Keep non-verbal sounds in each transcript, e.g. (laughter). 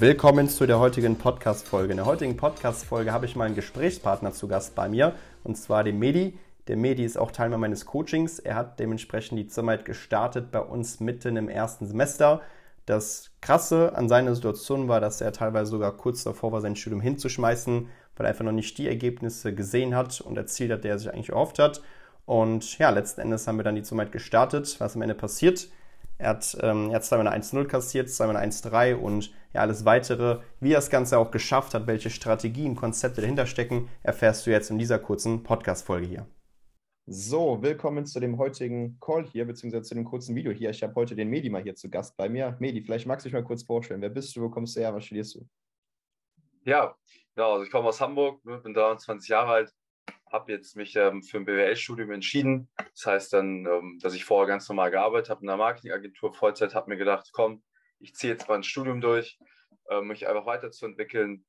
Willkommen zu der heutigen Podcast-Folge. In der heutigen Podcast-Folge habe ich mal einen Gesprächspartner zu Gast bei mir, und zwar den Medi. Der Medi ist auch Teilnehmer meines Coachings. Er hat dementsprechend die Zusammenarbeit gestartet bei uns mitten im ersten Semester. Das Krasse an seiner Situation war, dass er teilweise sogar kurz davor war, sein Studium hinzuschmeißen, weil er einfach noch nicht die Ergebnisse gesehen hat und erzielt hat, die er sich eigentlich erhofft hat. Und ja, letzten Endes haben wir dann die Zusammenarbeit gestartet. Was am Ende passiert, er hat, ähm, er hat zweimal eine 1-0 kassiert, zweimal eine 1-3 und ja, alles weitere, wie er das Ganze auch geschafft hat, welche Strategien, Konzepte dahinter stecken, erfährst du jetzt in dieser kurzen Podcast-Folge hier. So, willkommen zu dem heutigen Call hier, beziehungsweise zu dem kurzen Video hier. Ich habe heute den Medi mal hier zu Gast bei mir. Medi, vielleicht magst du dich mal kurz vorstellen. Wer bist du, wo kommst du her, was studierst du? Ja, genau, also ich komme aus Hamburg, ne, bin 23 Jahre alt, habe jetzt mich ähm, für ein BWL-Studium entschieden. Das heißt dann, ähm, dass ich vorher ganz normal gearbeitet habe in einer Marketingagentur Vollzeit, habe mir gedacht, komm, ich ziehe jetzt mal ein Studium durch, äh, mich einfach weiterzuentwickeln.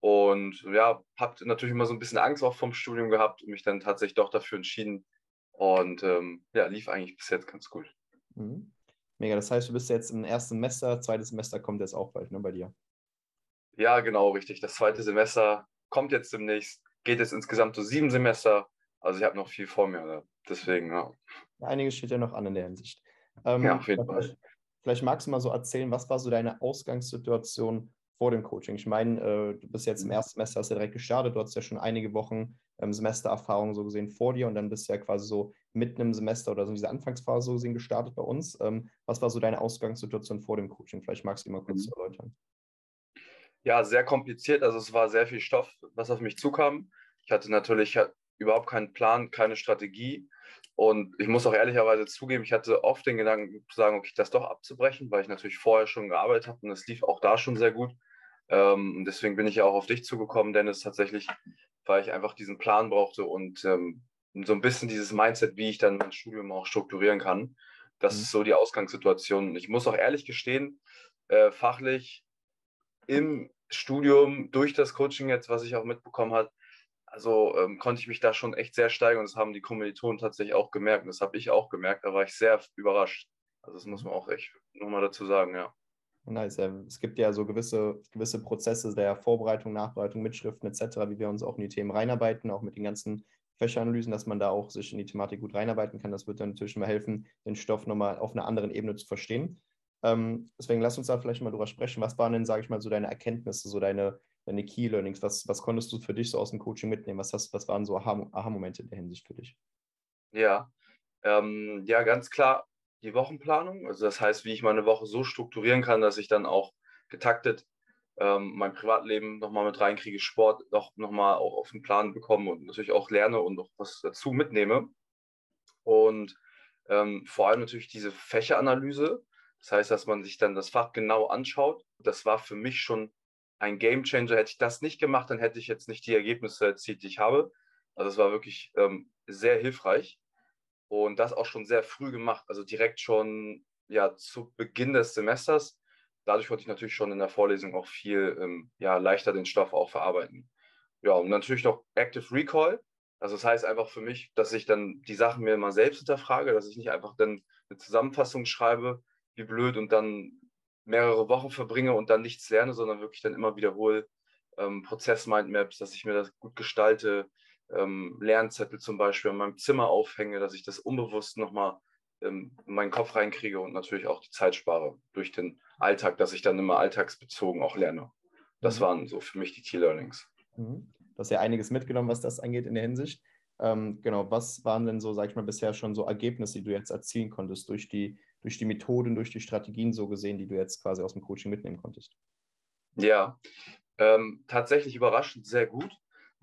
Und ja, habe natürlich immer so ein bisschen Angst auch vom Studium gehabt und mich dann tatsächlich doch dafür entschieden. Und ähm, ja, lief eigentlich bis jetzt ganz gut. Mhm. Mega, das heißt, du bist jetzt im ersten Semester, zweites Semester kommt jetzt auch bald, ne, bei dir? Ja, genau, richtig. Das zweite Semester kommt jetzt demnächst geht es insgesamt so sieben Semester. Also ich habe noch viel vor mir. Ne? Deswegen, ja. Einiges steht ja noch an in der Hinsicht. Ähm, ja, auf jeden Fall. Vielleicht magst du mal so erzählen, was war so deine Ausgangssituation vor dem Coaching? Ich meine, äh, du bist jetzt im mhm. ersten Semester, hast ja direkt gestartet, du hast ja schon einige Wochen ähm, Semestererfahrung so gesehen vor dir und dann bist du ja quasi so mitten im Semester oder so in dieser Anfangsphase so gesehen gestartet bei uns. Ähm, was war so deine Ausgangssituation vor dem Coaching? Vielleicht magst du die mal kurz mhm. erläutern ja, sehr kompliziert. Also es war sehr viel Stoff, was auf mich zukam. Ich hatte natürlich überhaupt keinen Plan, keine Strategie. Und ich muss auch ehrlicherweise zugeben, ich hatte oft den Gedanken zu sagen, okay, das doch abzubrechen, weil ich natürlich vorher schon gearbeitet habe und es lief auch da schon sehr gut. Ähm, deswegen bin ich ja auch auf dich zugekommen, Dennis, tatsächlich, weil ich einfach diesen Plan brauchte und ähm, so ein bisschen dieses Mindset, wie ich dann mein Studium auch strukturieren kann. Das mhm. ist so die Ausgangssituation. Ich muss auch ehrlich gestehen, äh, fachlich im Studium durch das Coaching jetzt, was ich auch mitbekommen habe, also ähm, konnte ich mich da schon echt sehr steigern und das haben die Kommilitonen tatsächlich auch gemerkt und das habe ich auch gemerkt, da war ich sehr überrascht. Also das muss man auch echt nochmal dazu sagen, ja. Nice. Es gibt ja so gewisse, gewisse Prozesse der Vorbereitung, Nachbereitung, Mitschriften etc., wie wir uns auch in die Themen reinarbeiten, auch mit den ganzen Fächeranalysen, dass man da auch sich in die Thematik gut reinarbeiten kann. Das wird dann natürlich mal helfen, den Stoff nochmal auf einer anderen Ebene zu verstehen. Ähm, deswegen lass uns da vielleicht mal drüber sprechen. Was waren denn, sage ich mal, so deine Erkenntnisse, so deine, deine Key Learnings? Was, was konntest du für dich so aus dem Coaching mitnehmen? Was, hast, was waren so Aha-Momente in der Hinsicht für dich? Ja, ähm, ja, ganz klar die Wochenplanung. Also das heißt, wie ich meine Woche so strukturieren kann, dass ich dann auch getaktet ähm, mein Privatleben nochmal mit reinkriege, Sport noch, nochmal auch auf den Plan bekomme und natürlich auch lerne und noch was dazu mitnehme. Und ähm, vor allem natürlich diese Fächeranalyse, das heißt, dass man sich dann das Fach genau anschaut. Das war für mich schon ein Game Changer. Hätte ich das nicht gemacht, dann hätte ich jetzt nicht die Ergebnisse erzielt, die ich habe. Also es war wirklich ähm, sehr hilfreich und das auch schon sehr früh gemacht, also direkt schon ja zu Beginn des Semesters. Dadurch konnte ich natürlich schon in der Vorlesung auch viel ähm, ja, leichter den Stoff auch verarbeiten. Ja, und natürlich noch Active Recall. Also das heißt einfach für mich, dass ich dann die Sachen mir mal selbst hinterfrage, dass ich nicht einfach dann eine Zusammenfassung schreibe, wie blöd und dann mehrere Wochen verbringe und dann nichts lerne, sondern wirklich dann immer wiederhole. Ähm, Prozess-Mindmaps, dass ich mir das gut gestalte, ähm, Lernzettel zum Beispiel in meinem Zimmer aufhänge, dass ich das unbewusst nochmal ähm, in meinen Kopf reinkriege und natürlich auch die Zeit spare durch den Alltag, dass ich dann immer alltagsbezogen auch lerne. Das mhm. waren so für mich die Key-Learnings. Mhm. Du hast ja einiges mitgenommen, was das angeht in der Hinsicht. Ähm, genau, was waren denn so, sag ich mal, bisher schon so Ergebnisse, die du jetzt erzielen konntest durch die durch die Methoden, durch die Strategien so gesehen, die du jetzt quasi aus dem Coaching mitnehmen konntest? Ja, ähm, tatsächlich überraschend sehr gut.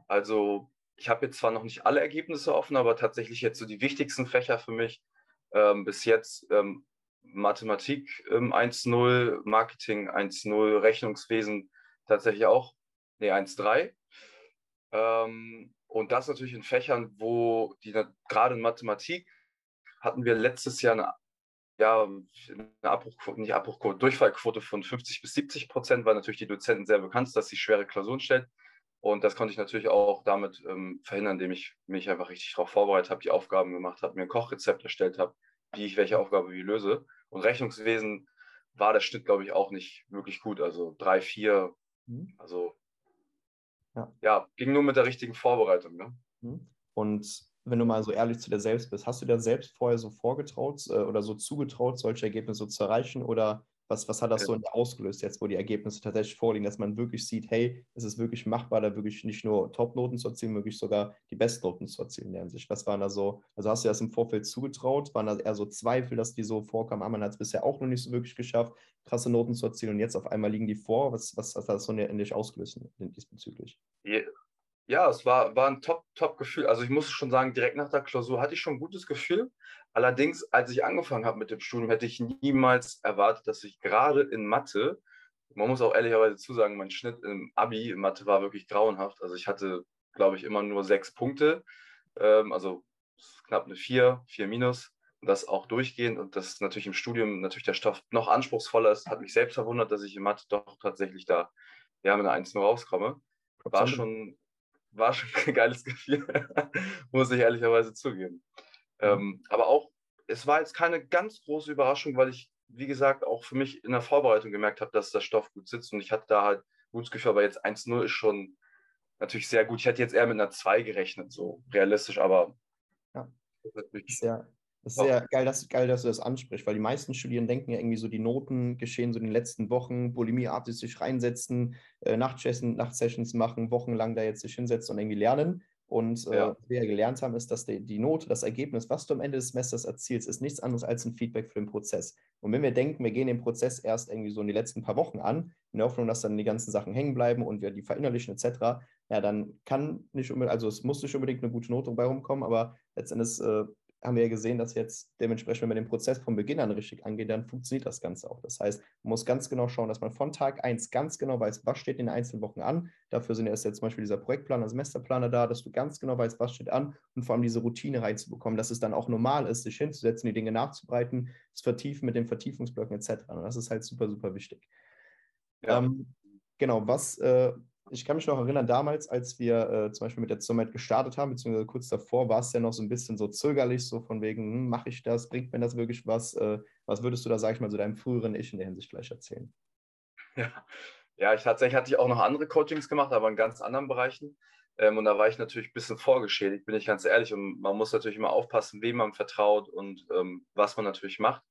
Also ich habe jetzt zwar noch nicht alle Ergebnisse offen, aber tatsächlich jetzt so die wichtigsten Fächer für mich ähm, bis jetzt ähm, Mathematik 1.0, ähm, Marketing 1.0, Rechnungswesen tatsächlich auch, nee, 1.3. Ähm, Und das natürlich in Fächern, wo die gerade in Mathematik hatten wir letztes Jahr eine, ja, eine Abbruchquote, nicht Abbruchquote, Durchfallquote von 50 bis 70 Prozent, weil natürlich die Dozenten sehr bekannt sind, dass sie schwere Klausuren stellen. Und das konnte ich natürlich auch damit ähm, verhindern, indem ich mich einfach richtig darauf vorbereitet habe, die Aufgaben gemacht habe, mir ein Kochrezept erstellt habe, wie ich welche Aufgabe wie löse. Und Rechnungswesen war der Schnitt, glaube ich, auch nicht wirklich gut. Also drei, vier, mhm. also ja. ja. ging nur mit der richtigen Vorbereitung. Ne? Mhm. Und wenn du mal so ehrlich zu dir selbst bist, hast du dir selbst vorher so vorgetraut äh, oder so zugetraut, solche Ergebnisse zu erreichen? Oder was, was hat das so ausgelöst, jetzt wo die Ergebnisse tatsächlich vorliegen, dass man wirklich sieht, hey, es ist wirklich machbar, da wirklich nicht nur Top-Noten zu erzielen, wirklich sogar die Bestnoten zu erzielen in Hinsicht. Was waren da so, also hast du das im Vorfeld zugetraut? Waren da eher so Zweifel, dass die so vorkamen? Ah, man hat es bisher auch noch nicht so wirklich geschafft, krasse Noten zu erzielen und jetzt auf einmal liegen die vor. Was, was, was hat das so endlich ausgelöst diesbezüglich? Ja, es war, war ein Top-Top-Gefühl. Also ich muss schon sagen, direkt nach der Klausur hatte ich schon ein gutes Gefühl. Allerdings, als ich angefangen habe mit dem Studium, hätte ich niemals erwartet, dass ich gerade in Mathe, man muss auch ehrlicherweise zusagen, mein Schnitt im Abi in Mathe war wirklich grauenhaft. Also ich hatte, glaube ich, immer nur sechs Punkte, ähm, also knapp eine vier, vier minus. Und das auch durchgehend und das natürlich im Studium natürlich der Stoff noch anspruchsvoller ist, hat mich selbst verwundert, dass ich in Mathe doch tatsächlich da ja mit einer 1 nur rauskomme. War schon, war schon (laughs) ein geiles Gefühl, (laughs) muss ich ehrlicherweise zugeben. Ähm, aber auch, es war jetzt keine ganz große Überraschung, weil ich, wie gesagt, auch für mich in der Vorbereitung gemerkt habe, dass der Stoff gut sitzt und ich hatte da halt gutes Gefühl, aber jetzt 1-0 ist schon natürlich sehr gut. Ich hätte jetzt eher mit einer 2 gerechnet, so realistisch, aber ja. Sehr, das ist sehr geil dass, geil, dass du das ansprichst, weil die meisten Studierenden denken ja irgendwie so, die Noten geschehen so in den letzten Wochen, bulimieartig sich reinsetzen, äh, Nachtsessions, Nachtsessions machen, wochenlang da jetzt sich hinsetzen und irgendwie lernen. Und äh, ja. was wir ja gelernt haben, ist, dass die, die, Note, das Ergebnis, was du am Ende des Semesters erzielst, ist nichts anderes als ein Feedback für den Prozess. Und wenn wir denken, wir gehen den Prozess erst irgendwie so in die letzten paar Wochen an, in der Hoffnung, dass dann die ganzen Sachen hängen bleiben und wir die verinnerlichen etc., ja, dann kann nicht unbedingt, also es muss nicht unbedingt eine gute Note dabei rumkommen, aber letztendlich äh, haben wir ja gesehen, dass jetzt dementsprechend, wenn man den Prozess von Beginn an richtig angeht, dann funktioniert das Ganze auch. Das heißt, man muss ganz genau schauen, dass man von Tag 1 ganz genau weiß, was steht in den einzelnen Wochen an. Dafür sind erst jetzt zum Beispiel dieser Projektplaner, Semesterplaner da, dass du ganz genau weißt, was steht an und vor allem diese Routine reinzubekommen, dass es dann auch normal ist, sich hinzusetzen, die Dinge nachzubreiten, das Vertiefen mit den Vertiefungsblöcken etc. Und das ist halt super, super wichtig. Ja. Ähm, genau, was äh, ich kann mich noch erinnern, damals, als wir äh, zum Beispiel mit der Zusammenarbeit gestartet haben, beziehungsweise kurz davor, war es ja noch so ein bisschen so zögerlich, so von wegen, hm, mache ich das, bringt mir das wirklich was? Äh, was würdest du da, sag ich mal, so deinem früheren Ich in der Hinsicht gleich erzählen? Ja, ja ich tatsächlich hatte ich auch noch andere Coachings gemacht, aber in ganz anderen Bereichen. Ähm, und da war ich natürlich ein bisschen vorgeschädigt, bin ich ganz ehrlich. Und man muss natürlich immer aufpassen, wem man vertraut und ähm, was man natürlich macht.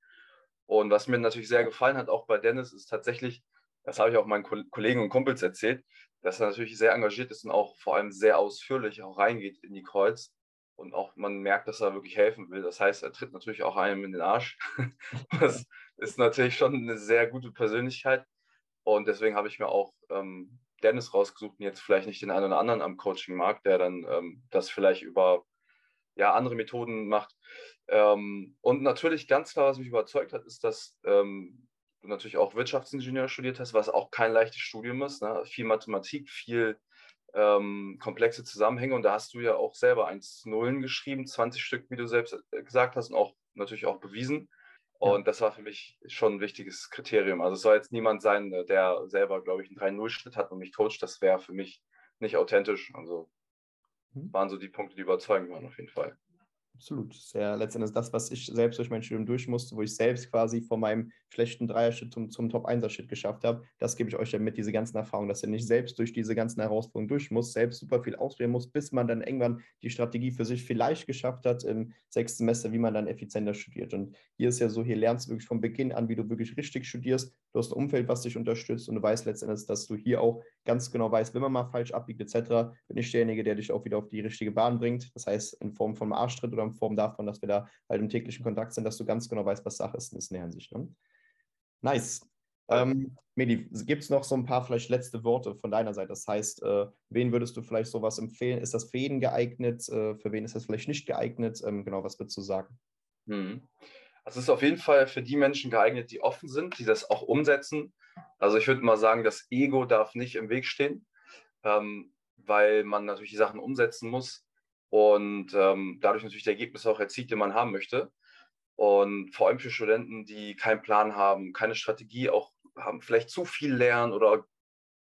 Und was mir natürlich sehr gefallen hat, auch bei Dennis, ist tatsächlich, das habe ich auch meinen Kollegen und Kumpels erzählt, dass er natürlich sehr engagiert ist und auch vor allem sehr ausführlich auch reingeht in die Calls und auch man merkt, dass er wirklich helfen will. Das heißt, er tritt natürlich auch einem in den Arsch. (laughs) Das ist natürlich schon eine sehr gute Persönlichkeit und deswegen habe ich mir auch ähm, Dennis rausgesucht und jetzt vielleicht nicht den einen oder anderen am Coaching mag, der dann ähm, das vielleicht über ja, andere Methoden macht. Ähm, und natürlich ganz klar, was mich überzeugt hat, ist, dass ähm, du natürlich auch Wirtschaftsingenieur studiert hast, was auch kein leichtes Studium ist. Ne? Viel Mathematik, viel ähm, komplexe Zusammenhänge. Und da hast du ja auch selber 1 Nullen geschrieben, 20 Stück, wie du selbst äh, gesagt hast, und auch natürlich auch bewiesen. Und ja. das war für mich schon ein wichtiges Kriterium. Also es soll jetzt niemand sein, äh, der selber, glaube ich, einen 3-0-Schnitt hat und mich coacht. Das wäre für mich nicht authentisch. Also mhm. waren so die Punkte, die überzeugend waren auf jeden Fall. Absolut. Das ist ja letztendlich das, was ich selbst durch mein Studium durch musste, wo ich selbst quasi von meinem schlechten Dreier-Schritt zum, zum Top-1er-Schritt geschafft habe. Das gebe ich euch ja mit, diese ganzen Erfahrungen, dass ihr nicht selbst durch diese ganzen Herausforderungen durch muss, selbst super viel ausprobieren muss, bis man dann irgendwann die Strategie für sich vielleicht geschafft hat im sechsten Semester, wie man dann effizienter studiert. Und hier ist ja so, hier lernst du wirklich von Beginn an, wie du wirklich richtig studierst. Du hast ein Umfeld, was dich unterstützt und du weißt letztendlich, dass du hier auch ganz genau weißt, wenn man mal falsch abbiegt etc., bin ich derjenige, der dich auch wieder auf die richtige Bahn bringt. Das heißt, in Form von einem Arschtritt oder in Form davon, dass wir da halt im täglichen Kontakt sind, dass du ganz genau weißt, was Sache ist in der Hinsicht. Ne? Nice. Ähm, Medi, gibt es noch so ein paar vielleicht letzte Worte von deiner Seite? Das heißt, äh, wen würdest du vielleicht sowas empfehlen? Ist das für jeden geeignet? Äh, für wen ist das vielleicht nicht geeignet? Ähm, genau, was würdest du sagen? Hm. Also es ist auf jeden Fall für die Menschen geeignet, die offen sind, die das auch umsetzen. Also ich würde mal sagen, das Ego darf nicht im Weg stehen. Ähm, weil man natürlich die Sachen umsetzen muss und ähm, dadurch natürlich die Ergebnisse auch erzielt, die man haben möchte. Und vor allem für Studenten, die keinen Plan haben, keine Strategie auch haben, vielleicht zu viel lernen oder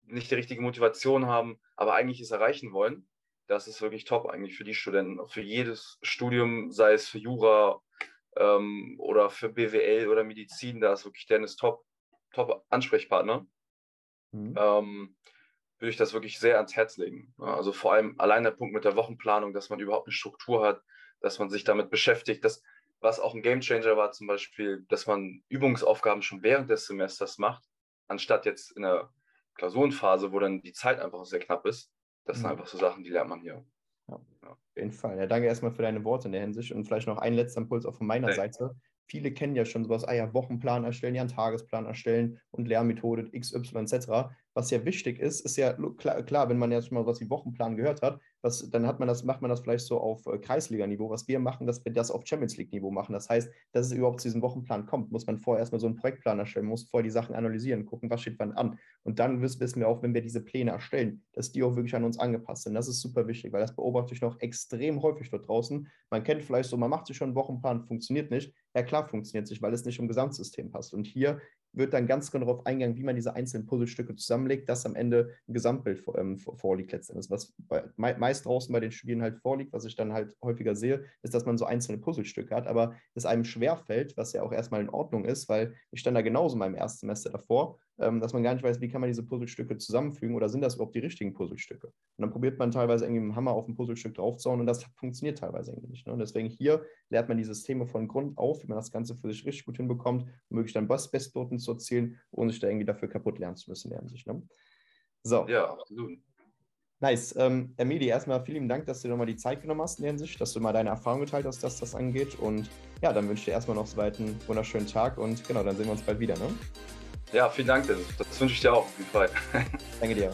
nicht die richtige Motivation haben, aber eigentlich es erreichen wollen, das ist wirklich top eigentlich für die Studenten, für jedes Studium, sei es für Jura ähm, oder für BWL oder Medizin, da ist wirklich Dennis top, top Ansprechpartner. Mhm. Ähm, würde ich das wirklich sehr ans Herz legen. Also vor allem allein der Punkt mit der Wochenplanung, dass man überhaupt eine Struktur hat, dass man sich damit beschäftigt, dass was auch ein Gamechanger war zum Beispiel, dass man Übungsaufgaben schon während des Semesters macht, anstatt jetzt in der Klausurenphase, wo dann die Zeit einfach sehr knapp ist. Das sind mhm. einfach so Sachen, die lernt man hier. Ja, auf jeden Fall. Ja, danke erstmal für deine Worte in der Hinsicht und vielleicht noch ein letzter Impuls auch von meiner hey. Seite. Viele kennen ja schon sowas, ah ja, Wochenplan erstellen, ja, einen Tagesplan erstellen und Lernmethode XY etc. Was ja wichtig ist, ist ja klar, klar, wenn man jetzt mal was wie Wochenplan gehört hat, was, dann hat man das, macht man das vielleicht so auf äh, Kreisliga-Niveau. Was wir machen, dass wir das auf Champions League-Niveau machen. Das heißt, dass es überhaupt zu diesem Wochenplan kommt, muss man vorher erstmal so einen Projektplan erstellen, muss vorher die Sachen analysieren, gucken, was steht wann an. Und dann wissen wir auch, wenn wir diese Pläne erstellen, dass die auch wirklich an uns angepasst sind. Das ist super wichtig, weil das beobachte ich noch extrem häufig dort draußen. Man kennt vielleicht so, man macht sich schon einen Wochenplan, funktioniert nicht. Ja, klar funktioniert es nicht, weil es nicht im Gesamtsystem passt. Und hier wird dann ganz genau darauf eingegangen, wie man diese einzelnen Puzzlestücke zusammenlegt, dass am Ende ein Gesamtbild ähm, vorliegt letztendlich. Was bei, meist draußen bei den Studien halt vorliegt, was ich dann halt häufiger sehe, ist, dass man so einzelne Puzzlestücke hat, aber es einem schwerfällt, was ja auch erstmal in Ordnung ist, weil ich stand da genauso in meinem ersten Semester davor ähm, dass man gar nicht weiß, wie kann man diese Puzzlestücke zusammenfügen oder sind das überhaupt die richtigen Puzzlestücke. Und dann probiert man teilweise irgendwie mit dem Hammer auf ein Puzzlestück draufzuhauen und das funktioniert teilweise irgendwie nicht. Ne? Und deswegen hier lernt man die Systeme von Grund auf, wie man das Ganze für sich richtig gut hinbekommt, um möglich dann Bestnoten zu erzielen, ohne sich da irgendwie dafür kaputt lernen zu müssen in der Hinsicht. Ne? So. Ja, absolut. Nice. Ähm, Emily, erstmal vielen Dank, dass du nochmal die Zeit genommen hast in der Hinsicht, dass du mal deine Erfahrung geteilt hast, dass das angeht. Und ja, dann wünsche ich dir erstmal noch so weit einen wunderschönen Tag und genau, dann sehen wir uns bald wieder. Ne? Ja, vielen Dank, Dennis. Das wünsche ich dir auch auf jeden Fall. Danke dir.